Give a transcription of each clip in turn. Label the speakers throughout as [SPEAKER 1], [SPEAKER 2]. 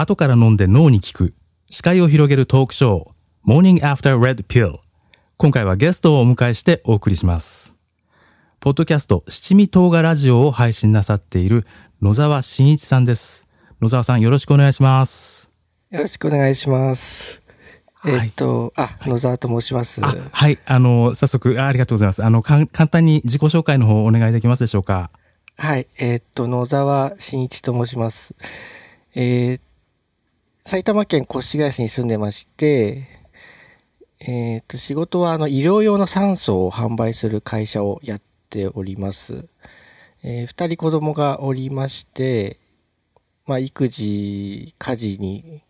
[SPEAKER 1] 後から飲んで脳に効く、視界を広げるトークショー、Morning After Red Pill。今回はゲストをお迎えしてお送りします。ポッドキャスト七味唐辛ラジオを配信なさっている野沢真一さんです。野沢さんよろしくお願いします。
[SPEAKER 2] よろしくお願いします。
[SPEAKER 1] はい
[SPEAKER 2] えっと、あ、野沢と申します。
[SPEAKER 1] あ、はい。あの、早速あありがとうございます。あの、簡単に自己紹介の方お願いできますでしょうか？
[SPEAKER 2] はい。えっと、野沢真一と申します。えー埼玉県越谷市に住んでまして、えっと、仕事はあの医療用の酸素を販売する会社をやっております。えー二人子供がおりまして、まあ、育児、家事に、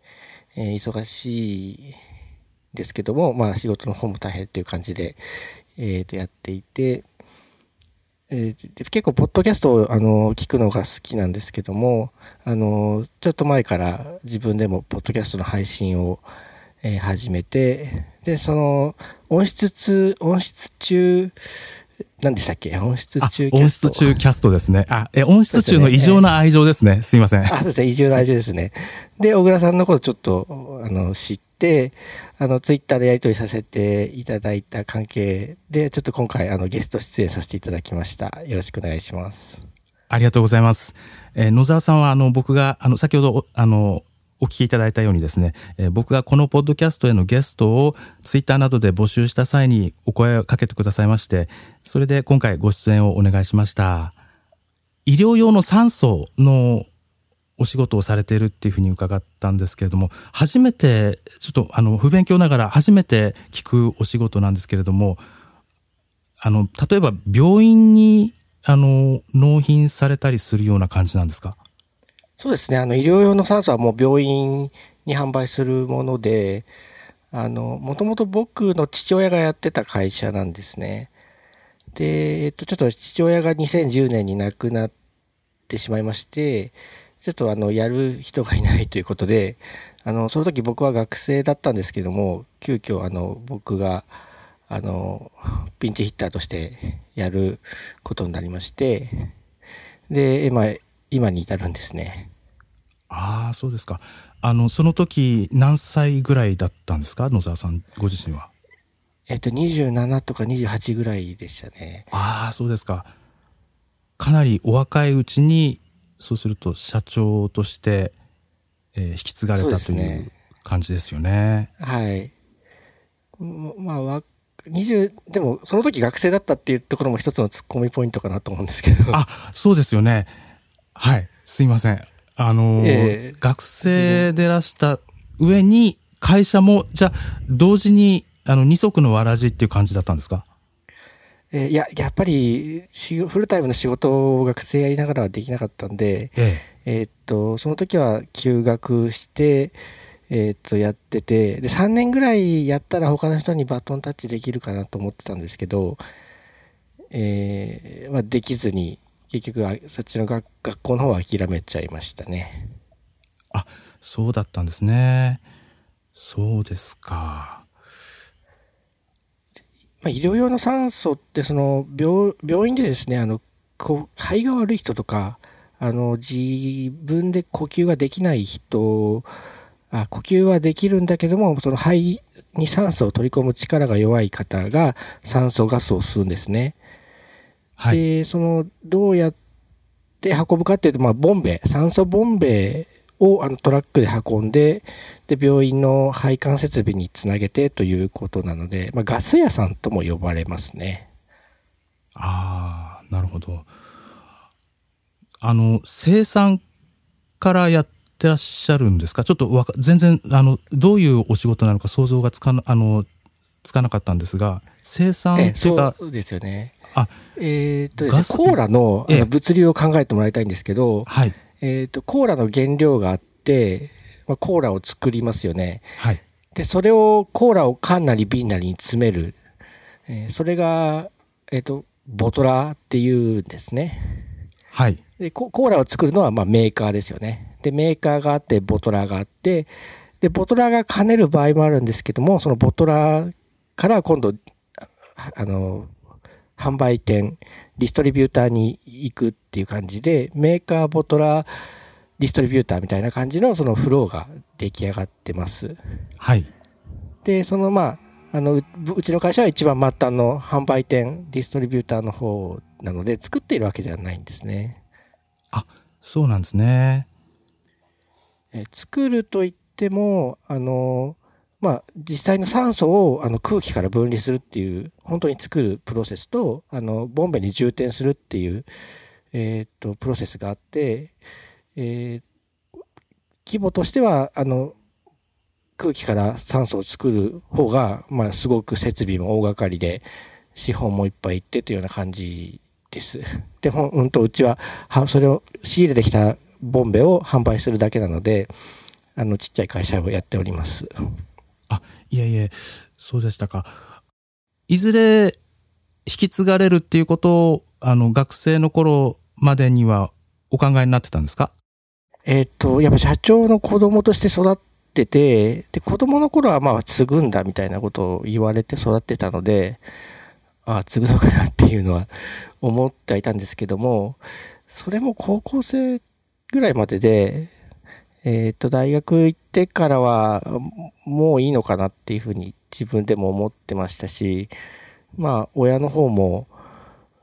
[SPEAKER 2] えー忙しいですけども、まあ、仕事の方も大変という感じで、えーとやっていて、えー結構、ポッドキャストをあの聞くのが好きなんですけども、あのちょっと前から自分でもポッドキャストの配信を、えー始めて、で、その音質中、音質中、何でしたっけ？音質
[SPEAKER 1] あ
[SPEAKER 2] 中キャスト
[SPEAKER 1] 音質中キャストですね。あ、え、音質中の異常な愛情ですね。すいません。
[SPEAKER 2] あ、そうですね。移住の愛情ですね。で、小倉さんのことちょっと、あの、知って、あの、ツイッターでやり取りさせていただいた関係で、ちょっと今回、あの、ゲスト出演させていただきました。よろしくお願いします。
[SPEAKER 1] ありがとうございます。えー野沢さんは、あの、僕が、あの、先ほどお、あの、お聞きいただいたようにですね、えー僕がこのポッドキャストへのゲストをツイッターなどで募集した際にお声をかけてくださいまして、それで今回ご出演をお願いしました。医療用の酸素のお仕事をされているっていうふうに伺ったんですけれども、初めて、ちょっとあの、不勉強ながら初めて聞くお仕事なんですけれども、あの、例えば病院に、あの、納品されたりするような感じなんですか？
[SPEAKER 2] そうですね。あの、医療用の酸素はもう病院に販売するもので、あの、もともと僕の父親がやってた会社なんですね。で、えっと、ちょっと父親が2010年に亡くなってしまいまして、ちょっとあの、やる人がいないということで、あの、その時僕は学生だったんですけども、急遽あの、僕が、あの、ピンチヒッターとしてやることになりまして、で、今、今に至るんですね。
[SPEAKER 1] ああ、そうですか。あの、その時何歳ぐらいだったんですか？野沢さんご自身は。
[SPEAKER 2] えっと、27とか28ぐらいでしたね。
[SPEAKER 1] ああ、そうですか。かなりお若いうちに、そうすると社長として、えー引き継がれたという感じですよね。
[SPEAKER 2] はい。もまあ、わ、20、でも、その時学生だったっていうところも一つのツッコミポイントかなと思うんですけど。
[SPEAKER 1] あ、そうですよね。はい。すいません。あのー
[SPEAKER 2] ええ。
[SPEAKER 1] 学生でらした上に、会社も、じゃあ、同時に、あの、二足のわらじっていう感じだったんですか？
[SPEAKER 2] えーいや、やっぱりし、フルタイムの仕事を学生やりながらはできなかったんで、
[SPEAKER 1] え
[SPEAKER 2] え。ーっと、その時は休学して、えーっと、やってて、で、3年ぐらいやったら他の人にバトンタッチできるかなと思ってたんですけど、えーまあ、できずに、結局は、そっちの学学校の方は諦めちゃいましたね。
[SPEAKER 1] あ、そうだったんですね。そうですか。
[SPEAKER 2] まあ、医療用の酸素って、その、病、病院でですね、あの、こう、肺が悪い人とか、あの、自分で呼吸ができない人、あ、呼吸はできるんだけども、その肺に酸素を取り込む力が弱い方が酸素ガスを吸うんですね。
[SPEAKER 1] はい。
[SPEAKER 2] で、その、どうやって運ぶかっていうと、まあ、ボンベ、酸素ボンベをあのトラックで運んで、で、病院の配管設備につなげてということなので、まあ、ガス屋さんとも呼ばれますね。
[SPEAKER 1] ああ、なるほど。あの、生産からやってらっしゃるんですか？ちょっとわか、全然、あの、どういうお仕事なのか想像がつかな、あの、つかなかったんですが、生産か、
[SPEAKER 2] そうですよね。
[SPEAKER 1] あ、
[SPEAKER 2] えーっとねコーラのあ
[SPEAKER 1] ええ
[SPEAKER 2] の物流を考えてもらいたいんですけど、
[SPEAKER 1] はい、
[SPEAKER 2] えーっと、コーラの原料があって、まあ、コーラを作りますよね。
[SPEAKER 1] はい。
[SPEAKER 2] で、それを、コーラを缶なり瓶なりに詰める。えーそれが、えーっと、ボトラーっていうんですね。
[SPEAKER 1] はい。
[SPEAKER 2] で、ココーラを作るのはまあメーカーですよね。で、メーカーがあって、ボトラーがあって、で、ボトラーが兼ねる場合もあるんですけども、そのボトラーから今度、ああの、販売店、ディストリビューターに行くっていう感じで、メーカー、ボトラーディストリビューターみたいな感じのそのフローが出来上がってます。
[SPEAKER 1] はい。
[SPEAKER 2] で、そのまあ、あの、ううちの会社は一番末端の販売店、ディストリビューターの方なので、作っているわけじゃないんですね。
[SPEAKER 1] そうなんですね。
[SPEAKER 2] え作るといっても、あの、まあ、実際の酸素をあの空気から分離するっていう、本当に作るプロセスと、あの、ボンベに充填するっていう、えっ、と、プロセスがあって、えー規模としては、あの、空気から酸素を作る方が、まあ、すごく設備も大掛かりで、資本もいっぱいいってというような感じです。で、ほん、うんと、うちは、は、それを仕入れてきたボンベを販売するだけなので、あの、ちっちゃい会社をやっております。
[SPEAKER 1] あいえいえ、そうでしたか。いずれ引き継がれるっていうことを、あの、学生の頃までにはお考えになってたんですか？
[SPEAKER 2] えっ、と、やっぱ社長の子供として育ってて、で、子供の頃はまあ継ぐんだみたいなことを言われて育ってたので、ああ、継ぐのかなっていうのは思ってはいたんですけども、それも高校生ぐらいまでで、えっ、と、大学行ってからは、もういいのかなっていうふうに自分でも思ってましたし、まあ、親の方も、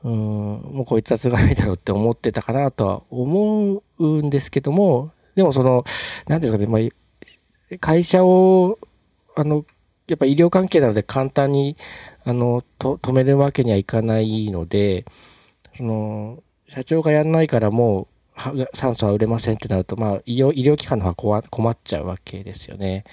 [SPEAKER 2] うん、もうこいつは継がないだろうって思ってたかなとは思うんですけども、でもその、なんですかね、まあ、会社を、あの、やっぱ医療関係なので簡単に、あの、と止めるわけにはいかないので、その、社長がやんないからもう、酸素は売れませんってなると、まあ、医療、医療機関の方は困困っちゃうわけですよね。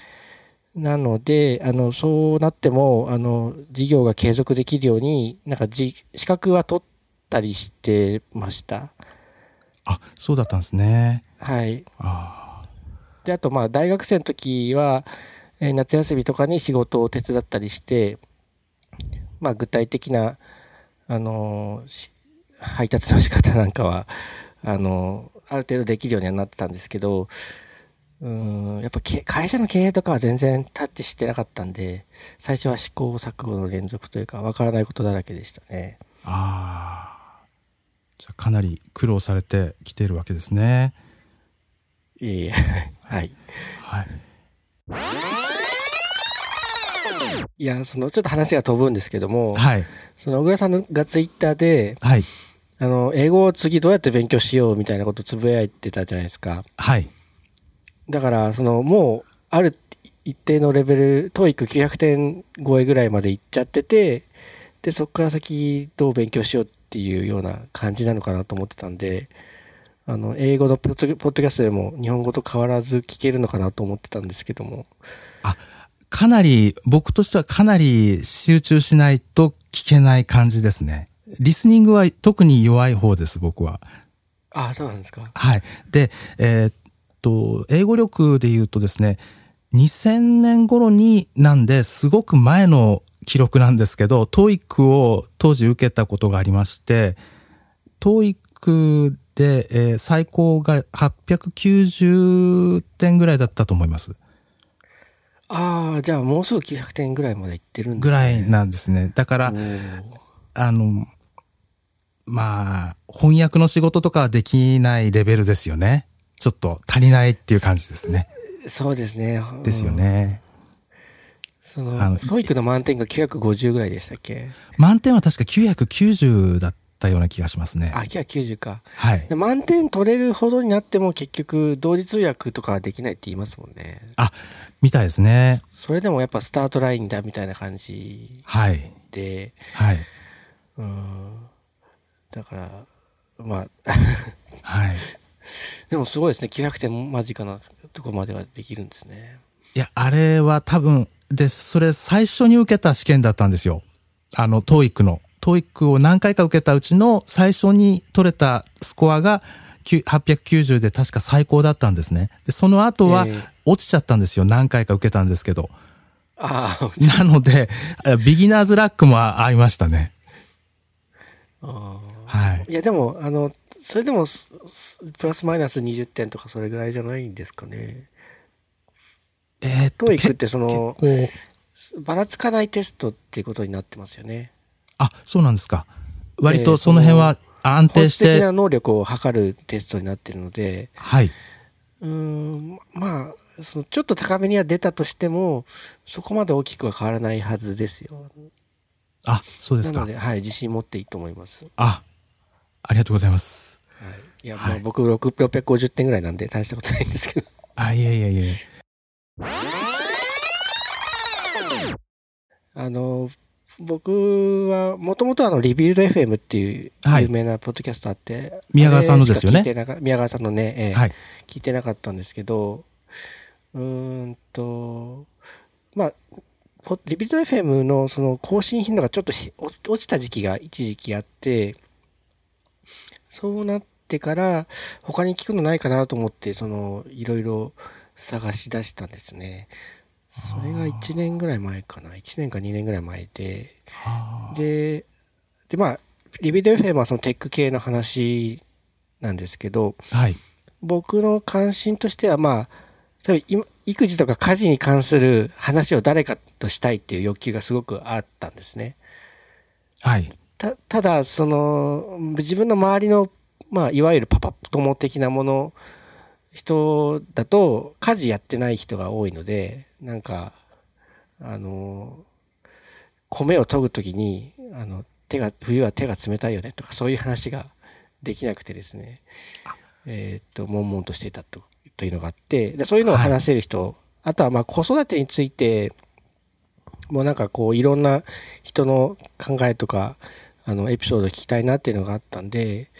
[SPEAKER 2] なので、あの、そうなっても、あの、事業が継続できるように、なんかじ、資格は取ったりしてました。
[SPEAKER 1] あ、そうだったんですね。
[SPEAKER 2] はい。
[SPEAKER 1] あ
[SPEAKER 2] で、あと、まあ、大学生の時は、えー夏休みとかに仕事を手伝ったりして、まあ、具体的な、あのーし配達の仕方なんかは、あのーある程度できるようにはなってたんですけど、うーん、やっぱけ会社の経営とかは全然タッチしてなかったんで、最初は試行錯誤の連続というか、わからないことだらけでしたね。
[SPEAKER 1] あ。ああ。じゃあかなり苦労されてきているわけですね。
[SPEAKER 2] いえいえ、はい。
[SPEAKER 1] はい。
[SPEAKER 2] いや、その、ちょっと話が飛ぶんですけども、
[SPEAKER 1] はい。
[SPEAKER 2] その、小倉さんがツイッターで、
[SPEAKER 1] はい。
[SPEAKER 2] あの、英語を次どうやって勉強しようみたいなことつぶやいてたじゃないですか。
[SPEAKER 1] はい。
[SPEAKER 2] だから、その、もう、ある一定のレベル、TOEIC900 点超えぐらいまで行っちゃってて、で、そこから先どう勉強しようっていうような感じなのかなと思ってたんで、あの、英語のポッドポッドキャストでも日本語と変わらず聞けるのかなと思ってたんですけども。
[SPEAKER 1] かなり、僕としてはかなり集中しないと聞けない感じですね。リスニングは特に弱い方です、僕は。
[SPEAKER 2] ああ、そうなんですか。
[SPEAKER 1] はい。で、えーっと、英語力で言うとですね、2000年頃になんで、すごく前の記録なんですけど、TOEIC を当時受けたことがありまして、TOEIC で、えー最高が890点ぐらいだったと思います。
[SPEAKER 2] ああ、じゃあもうすぐ900点ぐらいまで行ってるんです
[SPEAKER 1] ぐらいなんですね。だからあの、まあ、翻訳の仕事とかはできないレベルですよね。ちょっと足りないっていう感じですね。
[SPEAKER 2] そうですね。
[SPEAKER 1] ですよね。
[SPEAKER 2] その、
[SPEAKER 1] あの
[SPEAKER 2] TOEIC の満点が950ぐらいでしたっけ？
[SPEAKER 1] 満点は確か990だったような気がしますね。
[SPEAKER 2] あ、990か。
[SPEAKER 1] はい
[SPEAKER 2] で。満点取れるほどになっても結局同時通訳とかはできないって言いますもんね。
[SPEAKER 1] あ、みたいですね。
[SPEAKER 2] それでもやっぱスタートラインだみたいな感じ
[SPEAKER 1] はい。
[SPEAKER 2] で、
[SPEAKER 1] はい。
[SPEAKER 2] うん。だから、まあ、
[SPEAKER 1] はい。
[SPEAKER 2] でもすごいですね。900点間近なとこまではできるんですね。
[SPEAKER 1] いや、あれは多分、で、それ最初に受けた試験だったんですよ。あの、TOEIC の。TOEIC を何回か受けたうちの最初に取れたスコアが9 890で確か最高だったんですね。で、その後は
[SPEAKER 2] ええ
[SPEAKER 1] 落ちちゃったんですよ。何回か受けたんですけど。
[SPEAKER 2] ああ、
[SPEAKER 1] なので、あビギナーズラックもありましたね。
[SPEAKER 2] あ
[SPEAKER 1] はい。
[SPEAKER 2] ーいやでも、あの、それでも、プラスマイナス20点とかそれぐらいじゃないんですかね。
[SPEAKER 1] えーっと、
[SPEAKER 2] TOEIC っ
[SPEAKER 1] け
[SPEAKER 2] てその、ばらつかないテストっていうことになってますよね。
[SPEAKER 1] あ、そうなんですか。割
[SPEAKER 2] えー
[SPEAKER 1] とその辺は安定して、
[SPEAKER 2] 的な能力を測るテストになってるので、
[SPEAKER 1] はい。
[SPEAKER 2] うーん、まあ、そのちょっと高めには出たとしても、そこまで大きくは変わらないはずですよ。
[SPEAKER 1] あ、そうですか
[SPEAKER 2] なの。で、はい、自信持っていいと思います。
[SPEAKER 1] あ、ありがとうございます。
[SPEAKER 2] はい。いや、
[SPEAKER 1] はい
[SPEAKER 2] まあ僕6、650点ぐらいなんで大したことないんですけど。
[SPEAKER 1] あ、いえいえいえ。
[SPEAKER 2] あの、僕は、もともとあの、リビルド FM っていう
[SPEAKER 1] はい
[SPEAKER 2] 有名なポッドキャストあって、
[SPEAKER 1] 宮川さんのですよね？
[SPEAKER 2] あれしか聞いてなか宮川さんのね、ええ
[SPEAKER 1] はい。
[SPEAKER 2] 聞いてなかったんですけど、うーんと、まあ、ポリビルド FM のその更新頻度がちょっと落ちた時期が一時期あって、そうなってから他に聞くのないかなと思って、そのいろいろ探し出したんですね。それが1年ぐらい前かな。1年か2年ぐらい前で、
[SPEAKER 1] あ
[SPEAKER 2] で、で、まあ、リビルド FM はそのテック系の話なんですけど、
[SPEAKER 1] ーはい。
[SPEAKER 2] 僕の関心としてはまあ多分今育児とか家事に関する話を誰かとしたいっていう欲求がすごくあったんですね。
[SPEAKER 1] はい。
[SPEAKER 2] たただその自分の周りの、まあ、いわゆるパパ友的なもの人だと家事やってない人が多いのでなんかあの米を研ぐ時にあの手が冬は手が冷たいよねとかそういう話ができなくてですね。えーっと悶々としていたとというのがあってでそういうのを話せる人、あとはまあ子育てについてもうなんかこういろんな人の考えとかあのエピソードを聞きたいなっていうのがあったんで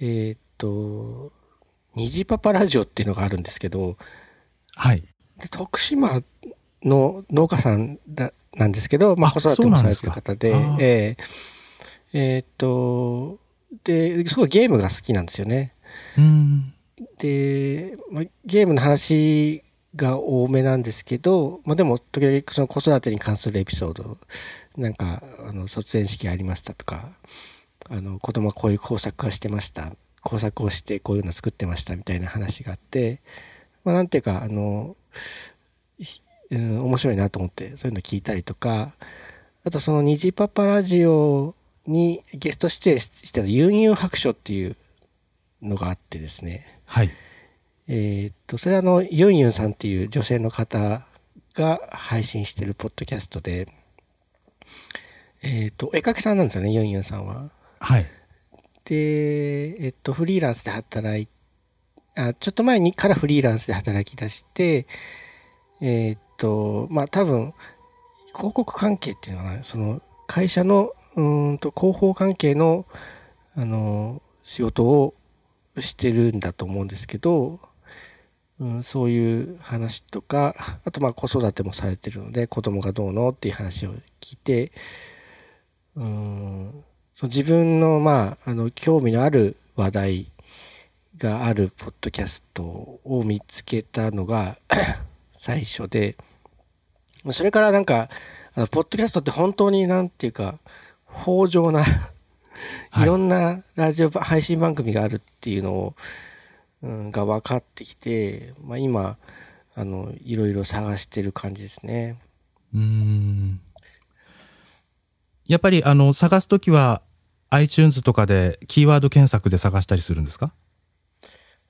[SPEAKER 2] えーっと虹パパラジオっていうのがあるんですけど
[SPEAKER 1] はい。
[SPEAKER 2] で徳島の農家さんだなんですけど、まあ、
[SPEAKER 1] あ
[SPEAKER 2] 子育てもされてる方でえええーっとですごいゲームが好きなんですよね。
[SPEAKER 1] うーん。
[SPEAKER 2] で、まあ、ゲームの話が多めなんですけど、まあ、でも時々その子育てに関するエピソードなんかあの卒園式ありましたとかあの子供はこういう工作をしてました工作をしてこういうの作ってましたみたいな話があって、まあ、なんていうかあの、ひうん、面白いなと思ってそういうの聞いたりとかあとその虹パパラジオにゲスト出演してたユンユン白書っていうのがあってですね
[SPEAKER 1] はい。
[SPEAKER 2] えーっと、それはあの、ユンユンさんっていう女性の方が配信してるポッドキャストで、えーっと、絵描きさんなんですよね、ユンユンさんは。
[SPEAKER 1] はい。
[SPEAKER 2] で、えっと、フリーランスで働い、あ、ちょっと前にからフリーランスで働き出して、えーっと、まあ多分、広告関係っていうのかな、その会社の、うーんと、広報関係の、あの、仕事をしてるんだと思うんですけど、うん、そういう話とか、あとまあ子育てもされてるので、子供がどうのっていう話を聞いて、うん、そう自分のまあ、あの、興味のある話題があるポッドキャストを見つけたのが 最初で、それからなんか、あのポッドキャストって本当になんていうか、豊穣な、
[SPEAKER 1] はい。
[SPEAKER 2] いろんなラジオ配信番組があるっていうのを、うん、が分かってきて、まあ、今、あの、いろいろ探してる感じですね。
[SPEAKER 1] うーん。やっぱり、あの、探すときは、iTunes とかでキーワード検索で探したりするんですか？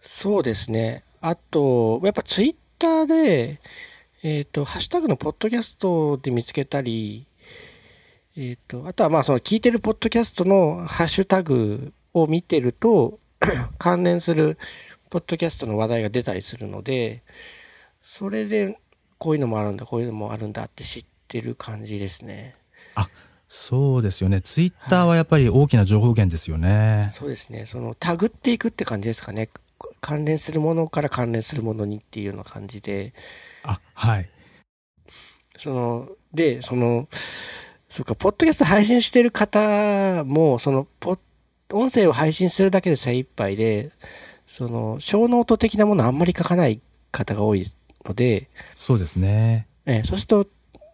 [SPEAKER 2] そうですね。あと、やっぱツイッターで、えっ、と、ハッシュタグのポッドキャストで見つけたり、えっ、と、あとはまあその聞いてるポッドキャストのハッシュタグを見てると、関連するポッドキャストの話題が出たりするので、それでこういうのもあるんだ、こういうのもあるんだって知ってる感じですね。
[SPEAKER 1] そうですよね。ツイッターはやっぱり大きな情報源ですよね。
[SPEAKER 2] そうですね。そのタグっていくって感じですかね。関連するものから関連するものにっていうような感じで、
[SPEAKER 1] あ、はい。
[SPEAKER 2] その、で、その、そうか、ポッドキャスト配信してる方も、その、ポ音声を配信するだけで精一杯で、その、ショーノート的なものあんまり書かない方が多いので、
[SPEAKER 1] そうですね。
[SPEAKER 2] えそうすると、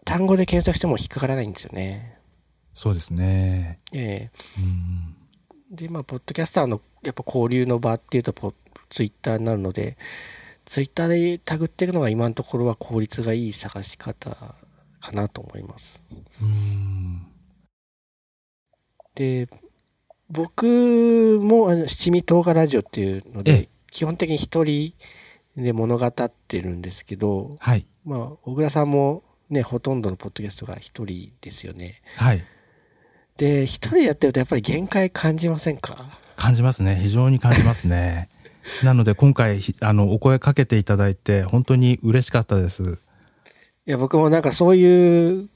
[SPEAKER 2] 単語で検索しても引っかからないんですよね。
[SPEAKER 1] そうですね。
[SPEAKER 2] え
[SPEAKER 1] うん。
[SPEAKER 2] えで、まあ、ポッドキャスターの、やっぱ交流の場っていうと、ポツイッターになるので、ツイッターでタグっていくのが今のところは効率がいい探し方かなと思います。
[SPEAKER 1] うん。
[SPEAKER 2] で、僕もあの七味唐辛ラジオっていうの
[SPEAKER 1] ええ
[SPEAKER 2] で、基本的に一人で物語ってるんですけど、
[SPEAKER 1] はい。
[SPEAKER 2] まあ、小倉さんもね、ほとんどのポッドキャストが一人ですよね。
[SPEAKER 1] はい。
[SPEAKER 2] で、一人でやってるとやっぱり限界感じませんか？
[SPEAKER 1] 感じますね。非常に感じますね。なので今回、ひあの、お声かけていただいて、本当に嬉しかったです。
[SPEAKER 2] いや、僕もなんかそういう、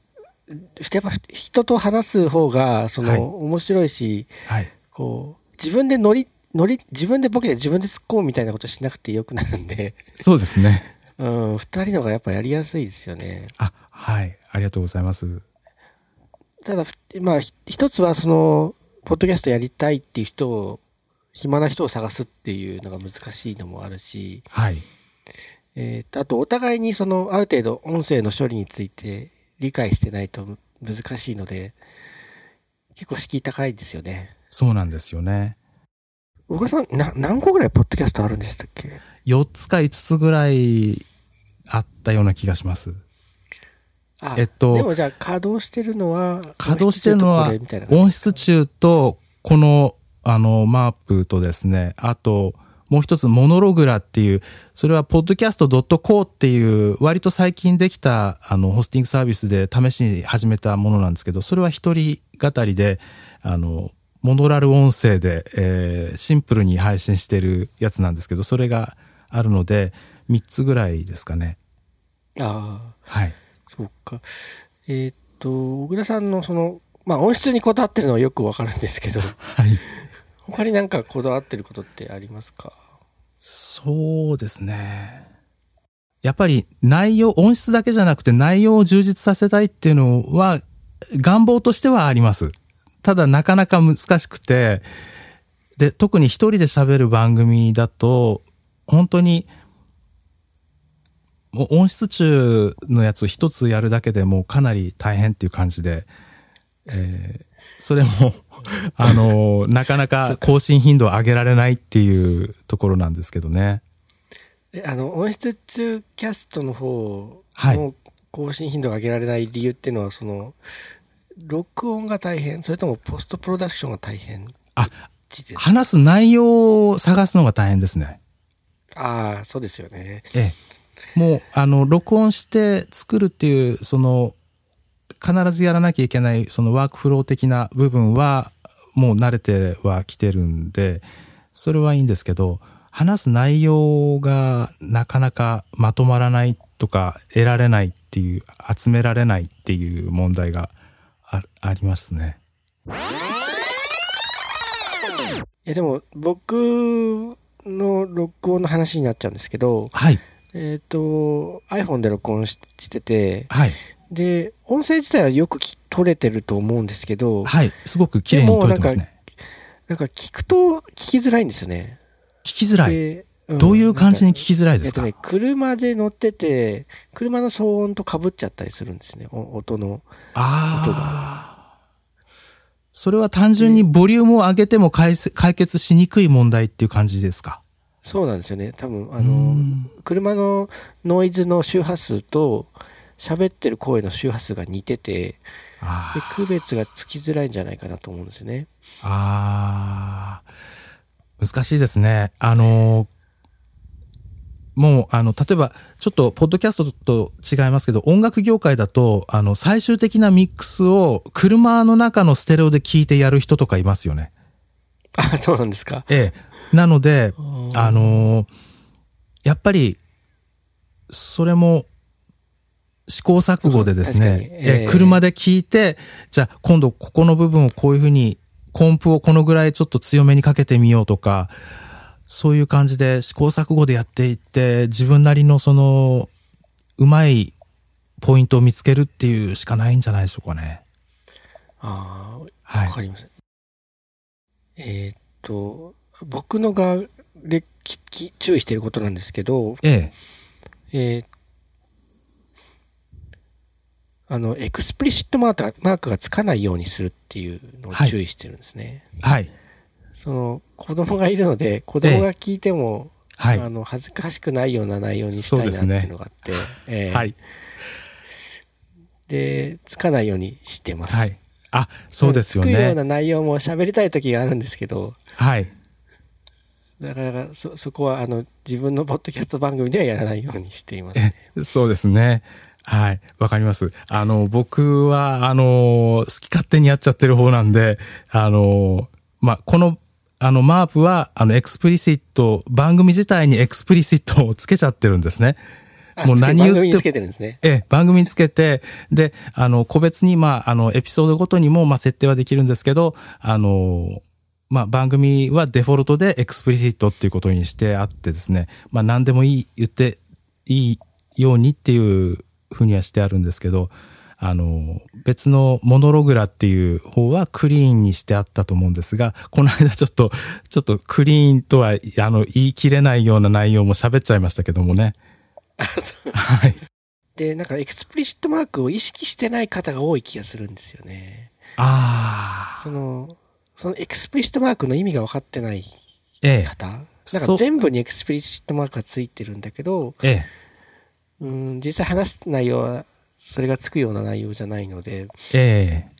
[SPEAKER 2] やっぱ人と話す方が、その、
[SPEAKER 1] はい
[SPEAKER 2] 面白いし、
[SPEAKER 1] はい。
[SPEAKER 2] こう、自分で乗り、乗り、自分でボケて自分で突っ込むみたいなことしなくてよくなるんで、
[SPEAKER 1] そうですね。
[SPEAKER 2] うん、二人の方がやっぱやりやすいですよね。
[SPEAKER 1] あ、はい。ありがとうございます。
[SPEAKER 2] ただ、ふまあ、ひ一つはその、ポッドキャストやりたいっていう人を、暇な人を探すっていうのが難しいのもあるし、
[SPEAKER 1] はい。
[SPEAKER 2] えーとあとお互いにその、ある程度音声の処理について理解してないと難しいので、結構敷居高いですよね。
[SPEAKER 1] そうなんですよね。
[SPEAKER 2] 小倉さん、な、何個ぐらいポッドキャストあるんでしたっけ
[SPEAKER 1] ？4つか5つぐらいあったような気がします。
[SPEAKER 2] あ
[SPEAKER 1] えっと
[SPEAKER 2] でもじゃあ稼働してるのは、
[SPEAKER 1] 稼働してるのは
[SPEAKER 2] 音質
[SPEAKER 1] 中と、この、あの、マープとですね、あと、もう一つ、モノログラっていう、それは、podcast.co っていう、割と最近できた、あの、ホスティングサービスで試しに始めたものなんですけど、それは一人語りで、あの、モノラル音声で、えーシンプルに配信してるやつなんですけど、それがあるので、3つぐらいですかね。
[SPEAKER 2] ああ。
[SPEAKER 1] はい。
[SPEAKER 2] そうか。えーっと、小倉さんのその、まあ音質にこだわってるのはよくわかるんですけど、
[SPEAKER 1] はい。
[SPEAKER 2] 他になんかこだわってることってありますか？
[SPEAKER 1] そうですね。やっぱり内容、音質だけじゃなくて内容を充実させたいっていうのは願望としてはあります。ただなかなか難しくて、で、特に一人で喋る番組だと、本当に、もう音質中のやつを一つやるだけでもうかなり大変っていう感じで、えーそれも、あの、なかなか更新頻度を上げられないっていうところなんですけどね。
[SPEAKER 2] えあの、音質中キャストの方
[SPEAKER 1] はい
[SPEAKER 2] の更新頻度が上げられない理由っていうのは、その、録音が大変？それともポストプロダクションが大変？
[SPEAKER 1] あ、話す内容を探すのが大変ですね。
[SPEAKER 2] ああ、そうですよね。
[SPEAKER 1] ええ。もう、あの、録音して作るっていう、その、必ずやらなきゃいけない、そのワークフロー的な部分は、もう慣れてはきてるんで、それはいいんですけど、話す内容がなかなかまとまらないとか、得られないっていう、集められないっていう問題があありますね。
[SPEAKER 2] いや、でも、僕の録音の話になっちゃうんですけど、
[SPEAKER 1] はい。
[SPEAKER 2] えっ、と、iPhone で録音ししてて、
[SPEAKER 1] はい。
[SPEAKER 2] で、音声自体はよくき取れてると思うんですけど、
[SPEAKER 1] はい。すごく綺麗に撮れてますね。
[SPEAKER 2] なんか聞くと聞きづらいんですよね。
[SPEAKER 1] 聞きづらい。
[SPEAKER 2] でん
[SPEAKER 1] どういう感じに聞きづらいですか、
[SPEAKER 2] えっとね、車で乗ってて、車の騒音と被っちゃったりするんですね、お音の。
[SPEAKER 1] ああ。それは単純にボリュームを上げても解決しにくい問題っていう感じですか？
[SPEAKER 2] そうなんですよね。多分、あ
[SPEAKER 1] う
[SPEAKER 2] の
[SPEAKER 1] ん、
[SPEAKER 2] 車のノイズの周波数と、喋ってる声の周波数が似てて、区別がつきづらいんじゃないかなと思うんですよね。
[SPEAKER 1] あー。難しいですね。あの、もう、あの、例えば、ちょっと、ポッドキャストと違いますけど、音楽業界だと、あの、最終的なミックスを車の中のステレオで聞いてやる人とかいますよね。
[SPEAKER 2] あ、そうなんですか？
[SPEAKER 1] ええ。なので、
[SPEAKER 2] ー
[SPEAKER 1] あのーやっぱり、それも、試行錯誤でですね、
[SPEAKER 2] ええ
[SPEAKER 1] え車で聞いて、じゃあ今度ここの部分をこういうふうに、コンプをこのぐらいちょっと強めにかけてみようとか、そういう感じで試行錯誤でやっていって、自分なりのその、うまいポイントを見つけるっていうしかないんじゃないでしょうかね。
[SPEAKER 2] ああ、
[SPEAKER 1] はい
[SPEAKER 2] わかります。えーっと、僕の側で注意していることなんですけど、
[SPEAKER 1] ええ。
[SPEAKER 2] えーあの、 explicit マークがマークがつかないようにするっていうのを
[SPEAKER 1] はい
[SPEAKER 2] 注意してるんですね。
[SPEAKER 1] はい。
[SPEAKER 2] その、子供がいるので、子供が聞いても、
[SPEAKER 1] はい。
[SPEAKER 2] あの、恥ずかしくないような内容にしたいなっていうのがあって、えー
[SPEAKER 1] はい。
[SPEAKER 2] で、つかないようにしてます。
[SPEAKER 1] はい。あ、そうですよ
[SPEAKER 2] つくよう
[SPEAKER 1] ね。
[SPEAKER 2] な内容も喋りたい時があるんですけど、
[SPEAKER 1] はい。
[SPEAKER 2] なかなかそ、そこは、あの、自分のポッドキャスト番組ではやらないようにしていますね。
[SPEAKER 1] そうですね。はい。わかります。あの、僕は、あの、好き勝手にやっちゃってる方なんで、あの、まあ、この、あの、マープは、あの、 explicit、番組自体に explicit をつけちゃってるんですね。
[SPEAKER 2] もう何言って番組につけてるんですね。
[SPEAKER 1] ええ、番組につけて、で、あの、個別に、まあ、あの、エピソードごとにも、まあ、設定はできるんですけど、あの、まあ、番組はデフォルトで explicit っていうことにしてあってですね、まあ、何でもいい、言っていいようにっていうふうにはしてあるんですけど、あの、別のモノログラっていう方はクリーンにしてあったと思うんですが、この間ちょっと、ちょっとクリーンとは、あの、言い切れないような内容も喋っちゃいましたけどもね。はい。
[SPEAKER 2] で、なんか explicit マークを意識してない方が多い気がするんですよね。
[SPEAKER 1] あ
[SPEAKER 2] あ。その、その explicit マークの意味が分かってない方、ええ、なんか全部に explicit マークがついてるんだけど、
[SPEAKER 1] ええ、
[SPEAKER 2] うん、実際話す内容はそれがつくような内容じゃないので、
[SPEAKER 1] え
[SPEAKER 2] え、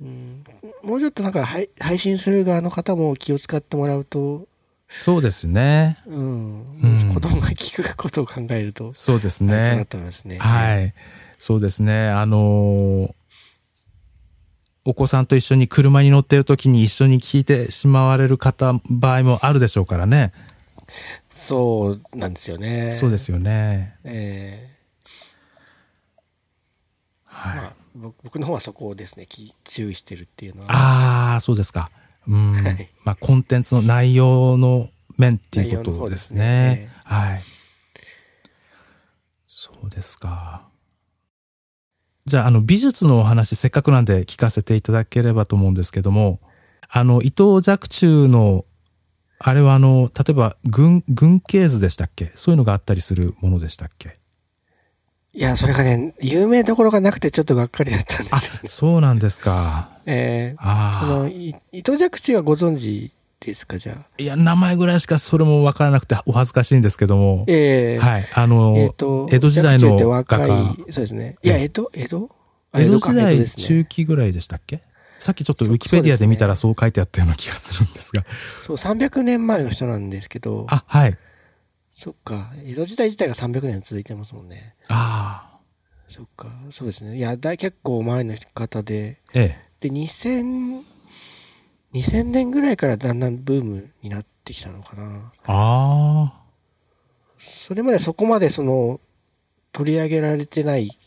[SPEAKER 2] うん、もうちょっとなんか配信する側の方も気を使ってもらうと、
[SPEAKER 1] そうですね。
[SPEAKER 2] うん。うん、子供が聞くことを考えると。
[SPEAKER 1] そうですね。
[SPEAKER 2] なってますね。
[SPEAKER 1] はい。そうですね。あのー、お子さんと一緒に車に乗っている時に一緒に聞いてしまわれる方、場合もあるでしょうからね。
[SPEAKER 2] そうなんですよね。
[SPEAKER 1] そうですよね。
[SPEAKER 2] え
[SPEAKER 1] えー、はい、まあ。
[SPEAKER 2] 僕の方はそこをですね、注意してるっていうのは。
[SPEAKER 1] ああ、そうですか。うん。はい、まあ、コンテンツの内容の面っていうことですね。すねはい。そうですか。じゃあ、あの、美術のお話、せっかくなんで聞かせていただければと思うんですけども、あの、伊藤若冲の、あれはあの、例えば、軍、軍系図でしたっけ？そういうのがあったりするものでしたっけ？
[SPEAKER 2] いや、それがね、有名どころがなくてちょっとがっかりだったんですよ、ね、
[SPEAKER 1] そうなんですか。
[SPEAKER 2] ええー、ああ。その、伊藤若冲はご存知ですか、じゃあ。
[SPEAKER 1] いや、名前ぐらいしかそれもわからなくてお恥ずかしいんですけども。
[SPEAKER 2] ええー、
[SPEAKER 1] はい。あの、えー、と江戸時代の画
[SPEAKER 2] 家。そうですね。いや、江戸？江戸？
[SPEAKER 1] 江戸時代中期ぐらいでしたっけ？さっきちょっとウィキペディアで見たらそう書いてあったような気がするんですが。
[SPEAKER 2] そう、300年前の人なんですけど。
[SPEAKER 1] あ、はい。
[SPEAKER 2] そっか。江戸時代自体が300年続いてますもんね。
[SPEAKER 1] ああ。
[SPEAKER 2] そっか。そうですね。いや、大結構前の方で。
[SPEAKER 1] ええ。
[SPEAKER 2] で、2000、2000年ぐらいからだんだんブームになってきたのかな。
[SPEAKER 1] ああ。
[SPEAKER 2] それまでそこまでその、取り上げられてない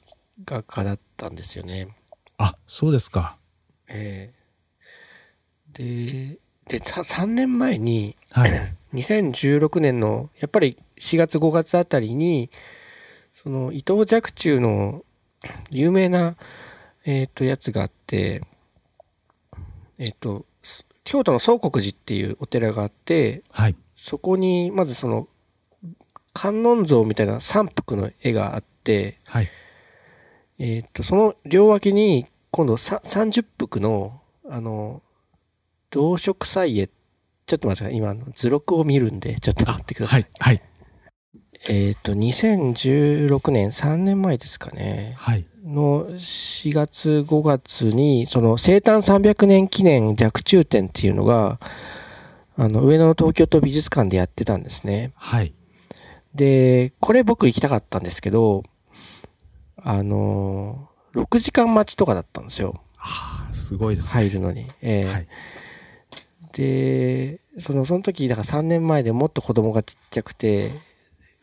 [SPEAKER 2] 画家だったんですよね。
[SPEAKER 1] あ、そうですか。
[SPEAKER 2] ええ。ー、で、で、3年前に、
[SPEAKER 1] はい、
[SPEAKER 2] 2016年の、やっぱり4月5月あたりに、その伊藤若冲の有名な、えっ、ー、と、やつがあって、えっ、ー、と、京都の宗国寺っていうお寺があって、
[SPEAKER 1] はい、
[SPEAKER 2] そこに、まずその、観音像みたいな三幅の絵があって、
[SPEAKER 1] はい、
[SPEAKER 2] えっ、と、その両脇に、今度30幅の、あの、動植祭絵、ちょっと待ってください。今、図録を見るんで、ちょっと待ってください。
[SPEAKER 1] はい。はい、
[SPEAKER 2] えっ、と、2016年、3年前ですかね。
[SPEAKER 1] はい。
[SPEAKER 2] の4月、5月に、その生誕300年記念若冲展っていうのが、あの、上野の東京都美術館でやってたんですね。
[SPEAKER 1] はい。
[SPEAKER 2] で、これ僕行きたかったんですけど、あの、6時間待ちとかだったんですよ。
[SPEAKER 1] はあ、すごいですね。
[SPEAKER 2] 入るのに。えー、はい。で、その、その時、だから3年前でもっと子供がちっちゃくて、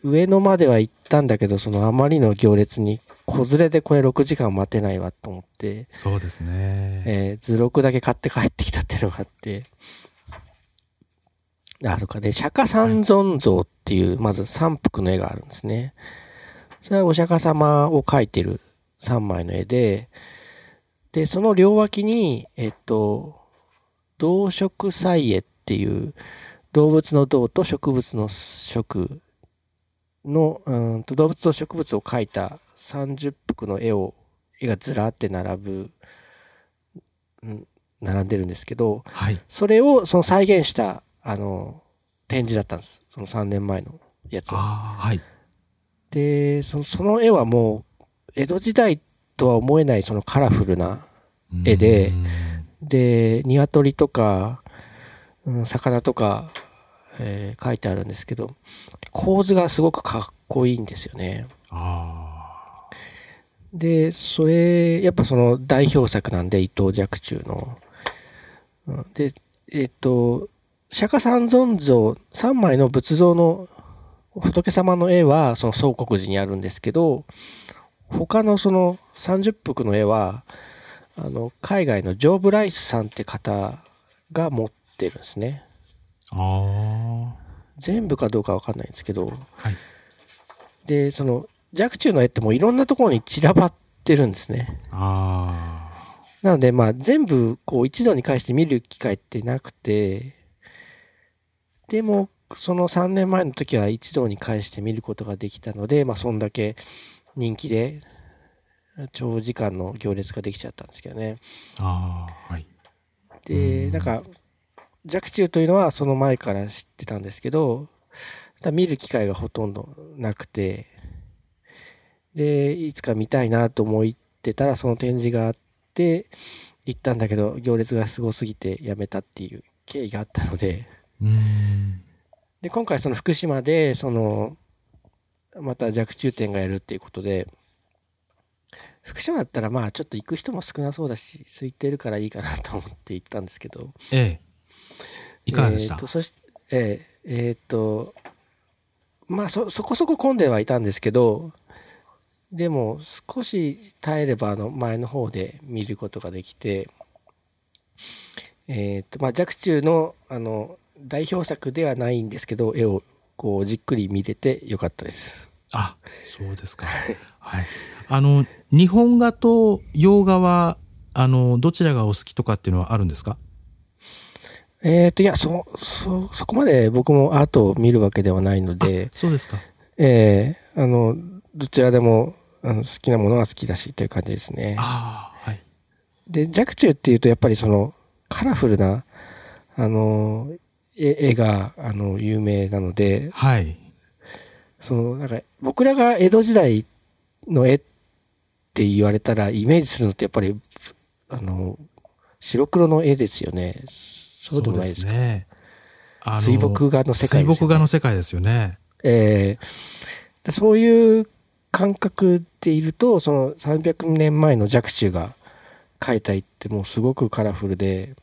[SPEAKER 2] 上野までは行ったんだけど、そのあまりの行列に、子連れでこれ6時間待てないわと思って。
[SPEAKER 1] そうですね。
[SPEAKER 2] えー、図録だけ買って帰ってきたっていうのがあって。あ、そっか。で、釈迦三尊像っていう、まず三幅の絵があるんですね。それはお釈迦様を描いてる3枚の絵で、で、その両脇に、えっと、動植祭絵っていう動物の動と植物の植の、うんと動物と植物を描いた30幅の絵を、絵がずらって並ぶ、うん、並んでるんですけど、
[SPEAKER 1] はい、
[SPEAKER 2] それをその再現した、あの、展示だったんです。その3年前のやつは。
[SPEAKER 1] はい。
[SPEAKER 2] で、そのその絵はもう、江戸時代とは思えないそのカラフルな絵で、で、鶏とか、うん、魚とか、えー書いてあるんですけど、構図がすごくかっこいいんですよね。
[SPEAKER 1] あ
[SPEAKER 2] で、それ、やっぱその代表作なんで、伊藤若冲の。うんで、えっ、と、釈迦三尊像、3枚の仏像の仏様の絵は、その宗国寺にあるんですけど、他のその30幅の絵は、あの、海外のジョー・ブライスさんって方が持ってるんですね。
[SPEAKER 1] あ。あ
[SPEAKER 2] 全部かどうかわかんないんですけど、
[SPEAKER 1] あ。はい。
[SPEAKER 2] で、その、若冲の絵ってもういろんなところに散らばってるんですね。
[SPEAKER 1] あ
[SPEAKER 2] なので、まあ、全部、こう、一度に返して見る機会ってなくて、でも、その3年前の時は一度に返して見ることができたので、まあ、そんだけ人気で、長時間の行列ができちゃったんですけどね。
[SPEAKER 1] あ。はい。
[SPEAKER 2] で、
[SPEAKER 1] うん
[SPEAKER 2] なんか、若冲というのはその前から知ってたんですけど、見る機会がほとんどなくて、で、いつか見たいなと思ってたら、その展示があって、行ったんだけど、行列がすごすぎてやめたっていう経緯があったので、
[SPEAKER 1] うーん。
[SPEAKER 2] で、今回その福島で、その、また若冲展がやるっていうことで、福島だったらまあちょっと行く人も少なそうだし、空いてるからいいかなと思って行ったんですけど、
[SPEAKER 1] ええ。いかがでした？
[SPEAKER 2] えーとそしえーえーとまあそそこそこ混んではいたんですけどでも少し耐えればあの前の方で見ることができてえーとまあ若冲のあの代表作ではないんですけど絵をこうじっくり見れてよかったです
[SPEAKER 1] あ、そうですか。はい。あの、日本画と洋画は、あの、どちらがお好きとかっていうのはあるんですか？
[SPEAKER 2] えーといやそそそこまで僕もアートを見るわけではないので
[SPEAKER 1] そうですか。
[SPEAKER 2] えーあのどちらでもあの好きなものは好きだしという感じですね。
[SPEAKER 1] ああ、はい。
[SPEAKER 2] で、若冲っていうとやっぱりそのカラフルな、あの、絵絵が、あの、有名なので、
[SPEAKER 1] はい。
[SPEAKER 2] その、なんか、僕らが江戸時代の絵って言われたら、イメージするのってやっぱり、あの、白黒の絵ですよね。そうでもないですか。
[SPEAKER 1] ね。
[SPEAKER 2] 水墨画の世界ですよね
[SPEAKER 1] 水墨画の世界ですよね。
[SPEAKER 2] えーでそういう感覚でいると、その300年前の若冲が描いた絵ってもうすごくカラフルで、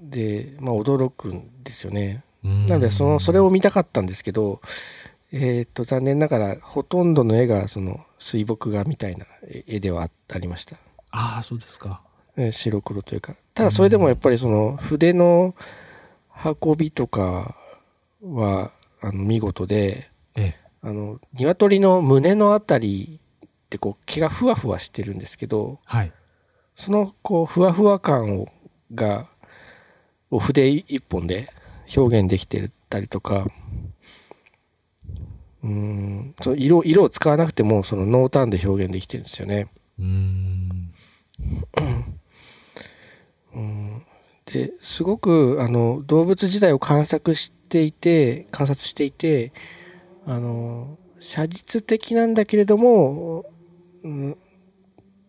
[SPEAKER 2] で、まあ驚くんですよね。
[SPEAKER 1] うん
[SPEAKER 2] なので、その、それを見たかったんですけど、えっ、と、残念ながら、ほとんどの絵が、その、水墨画みたいな絵ではあありました。
[SPEAKER 1] ああ、そうですか。
[SPEAKER 2] えー白黒というか。ただ、それでもやっぱりその、筆の運びとかは、あの、見事で、
[SPEAKER 1] ええ。
[SPEAKER 2] あの、鶏の胸のあたりってこう毛がふわふわしてるんですけど、
[SPEAKER 1] はい。
[SPEAKER 2] そのこうふわふわ感をが、お筆一本で表現できてたりとか、うーん、その色、色を使わなくてもその濃淡で表現できてるんですよね。
[SPEAKER 1] うーん。
[SPEAKER 2] うんで、すごくあの動物時代を観察していて、観察していて、あの、写実的なんだけれども、うん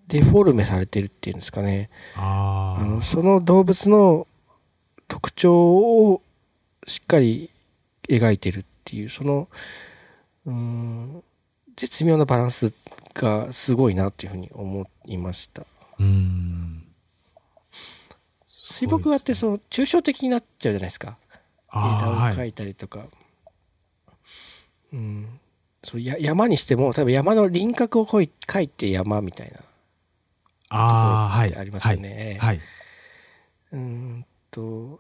[SPEAKER 2] デフォルメされてるっていうんですかね。
[SPEAKER 1] あ
[SPEAKER 2] あのその動物の特徴をしっかり描いてるっていう、その、うーん、絶妙なバランスがすごいなっていうふうに思いました。
[SPEAKER 1] あ。うーん。
[SPEAKER 2] 水墨画ってその抽象的になっちゃうじゃないですか。枝を。描いたりとか。うん。そうや山にしても多分山の輪郭を描い描いて山みたいな。
[SPEAKER 1] ああ、はい。
[SPEAKER 2] ありますよね
[SPEAKER 1] はい。
[SPEAKER 2] うーんと。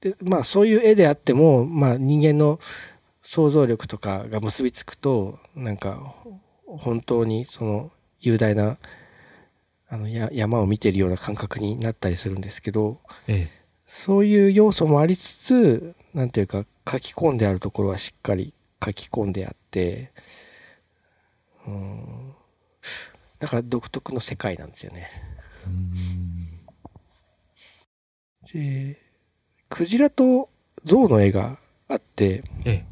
[SPEAKER 2] で、まあそういう絵であっても、まあ人間の想像力とかが結びつくと、なんか本当にその雄大なあのや山を見てるような感覚になったりするんですけど、
[SPEAKER 1] ええ。
[SPEAKER 2] そういう要素もありつつ、なんていうか書き込んであるところはしっかり書き込んであって、うん。だから独特の世界なんですよね。
[SPEAKER 1] うーん。
[SPEAKER 2] で、クジラとゾウの絵があって、
[SPEAKER 1] ええ。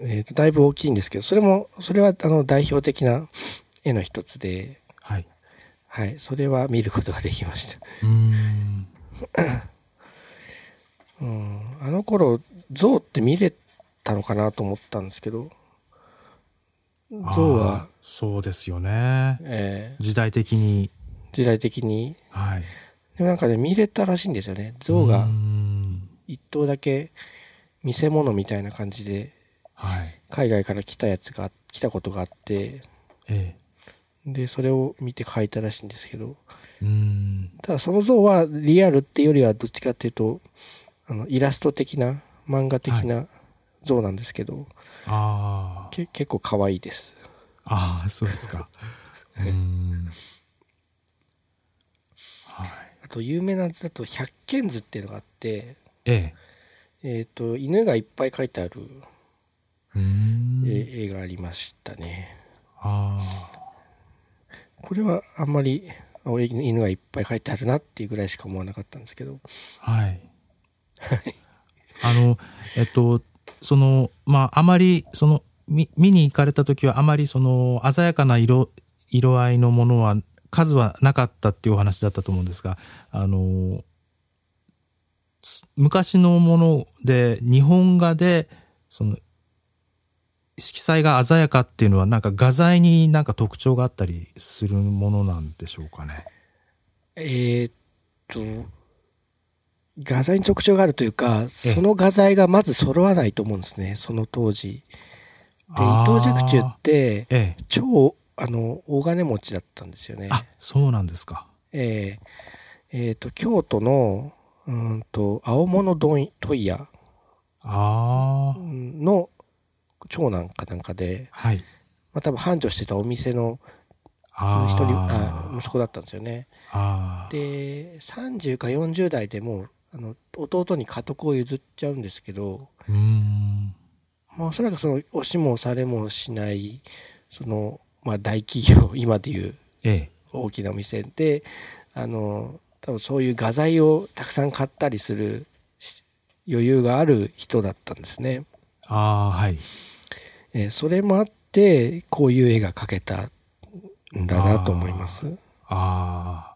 [SPEAKER 2] えーとだいぶ大きいんですけど、それも、それはあの代表的な絵の一つで、
[SPEAKER 1] はい。
[SPEAKER 2] はい、それは見ることができました。
[SPEAKER 1] うーん。
[SPEAKER 2] うん、あの頃象って見れたのかなと思ったんですけど象
[SPEAKER 1] あ
[SPEAKER 2] は
[SPEAKER 1] ー、そうですよね。
[SPEAKER 2] え
[SPEAKER 1] 時代的に。
[SPEAKER 2] ー時代的に
[SPEAKER 1] はい。
[SPEAKER 2] でもなんかね見れたらしいんですよね象
[SPEAKER 1] う
[SPEAKER 2] が
[SPEAKER 1] ん
[SPEAKER 2] 一頭だけ見せ物みたいな感じで
[SPEAKER 1] はい。
[SPEAKER 2] 海外から来たやつが来たことがあって
[SPEAKER 1] え
[SPEAKER 2] でそれを見て描いたらしいんですけど。ただその像はリアルっていうよりはどっちかっていうとあのイラスト的な漫画的な像なんですけど、
[SPEAKER 1] ああ。
[SPEAKER 2] け結構可愛いです
[SPEAKER 1] ああ、そうですか。うん。はい。
[SPEAKER 2] あと有名な図だと百犬図っていうのがあって
[SPEAKER 1] ええ。
[SPEAKER 2] えっ、と犬がいっぱい描いてある
[SPEAKER 1] うん。
[SPEAKER 2] 絵絵がありましたね
[SPEAKER 1] あ
[SPEAKER 2] これはあんまりあ犬がいっぱい描いてあるなっていうぐらいしか思わなかったんですけど
[SPEAKER 1] あ。はい。あの、えっと、その、まあ、あまり、その、見見に行かれた時は、あまりその、鮮やかな色、色合いのものは、数はなかったっていうお話だったと思うんですが、あの、つ昔のもので、日本画で、その、色彩が鮮やかっていうのは、なんか画材になんか特徴があったりするものなんでしょうかね。
[SPEAKER 2] えーっと画材に特徴があるというか
[SPEAKER 1] ええ
[SPEAKER 2] その画材がまず揃わないと思うんですねその当時で伊藤若冲って
[SPEAKER 1] ええ。
[SPEAKER 2] 超あの大金持ちだったんですよね
[SPEAKER 1] あ、そうなんですか。
[SPEAKER 2] えーえーっと京都のうーんと青物問問屋。の長男かなんかで、
[SPEAKER 1] はい。
[SPEAKER 2] まあ、多分繁盛してたお店の人
[SPEAKER 1] あ
[SPEAKER 2] あ息子だったんですよねで30か40代でもうあの弟に家督を譲っちゃうんですけど、
[SPEAKER 1] うーん。
[SPEAKER 2] まあ、おそらくその押しもされもしないその、まあ、大企業今でいう
[SPEAKER 1] ええ。
[SPEAKER 2] 大きなお店であの多分そういう画材をたくさん買ったりするし余裕がある人だったんですね。
[SPEAKER 1] ああ、はい。
[SPEAKER 2] えーそれもあってこういう絵が描けたんだなと思います。
[SPEAKER 1] あ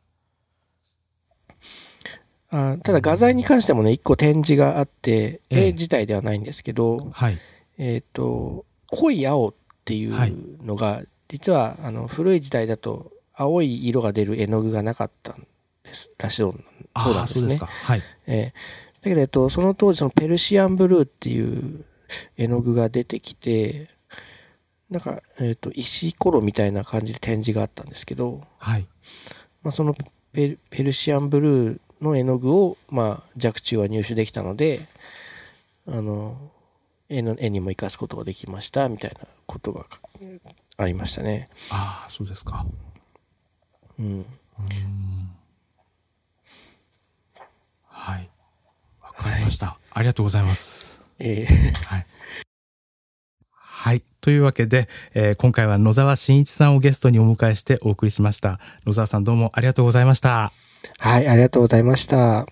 [SPEAKER 2] あただ画材に関してもね一個展示があって
[SPEAKER 1] ええ
[SPEAKER 2] 絵自体ではないんですけど、
[SPEAKER 1] あ、はい。
[SPEAKER 2] えっ、と濃い青っていうのが、実はあの古い時代だと青い色が出る絵の具がなかったんですらしいそうなんですね
[SPEAKER 1] そうですか。。はい。
[SPEAKER 2] えーだけど、えっと、その当時そのペルシアンブルーっていう絵の具が出てきてなんか、えっと石ころみたいな感じで展示があったんですけど、
[SPEAKER 1] はい。
[SPEAKER 2] まあ、そのペルペルシアンブルーの絵の具を、まあ、若冲は入手できたのであの絵の絵にも生かすことができましたみたいなことがありましたね。
[SPEAKER 1] ああ、そうですか。
[SPEAKER 2] うん、
[SPEAKER 1] うーん。はい。わかりました。ありがとうございます。
[SPEAKER 2] えー
[SPEAKER 1] はい。はい。というわけで、えー今回は野沢真一さんをゲストにお迎えしてお送りしました。野沢さんどうもありがとうございました。
[SPEAKER 2] はい、ありがとうございました。